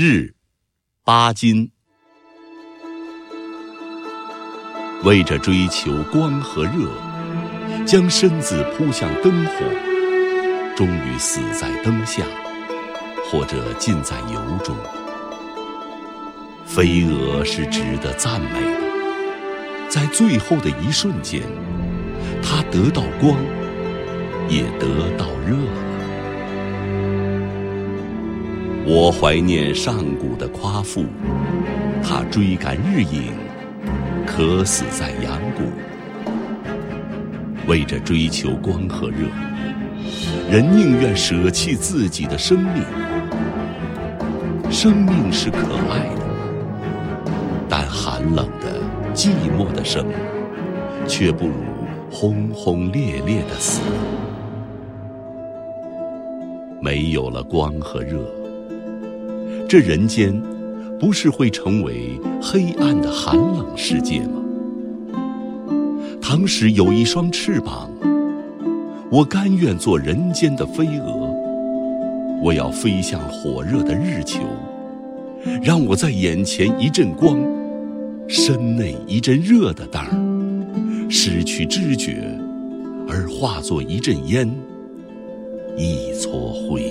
日，巴金。为着追求光和热，将身子扑向灯火，终于死在灯下，或者浸在油中。飞蛾是值得赞美的，在最后的一瞬间，它得到光，也得到热我怀念上古的夸父，他追赶日影，渴死在阳谷。为着追求光和热，人宁愿舍弃自己的生命。生命是可爱的，但寒冷的、寂寞的生，却不如轰轰烈烈的死。没有了光和热。这人间，不是会成为黑暗的寒冷世界吗？倘使有一双翅膀，我甘愿做人间的飞蛾。我要飞向火热的日球，让我在眼前一阵光，身内一阵热的当儿，失去知觉，而化作一阵烟，一撮灰。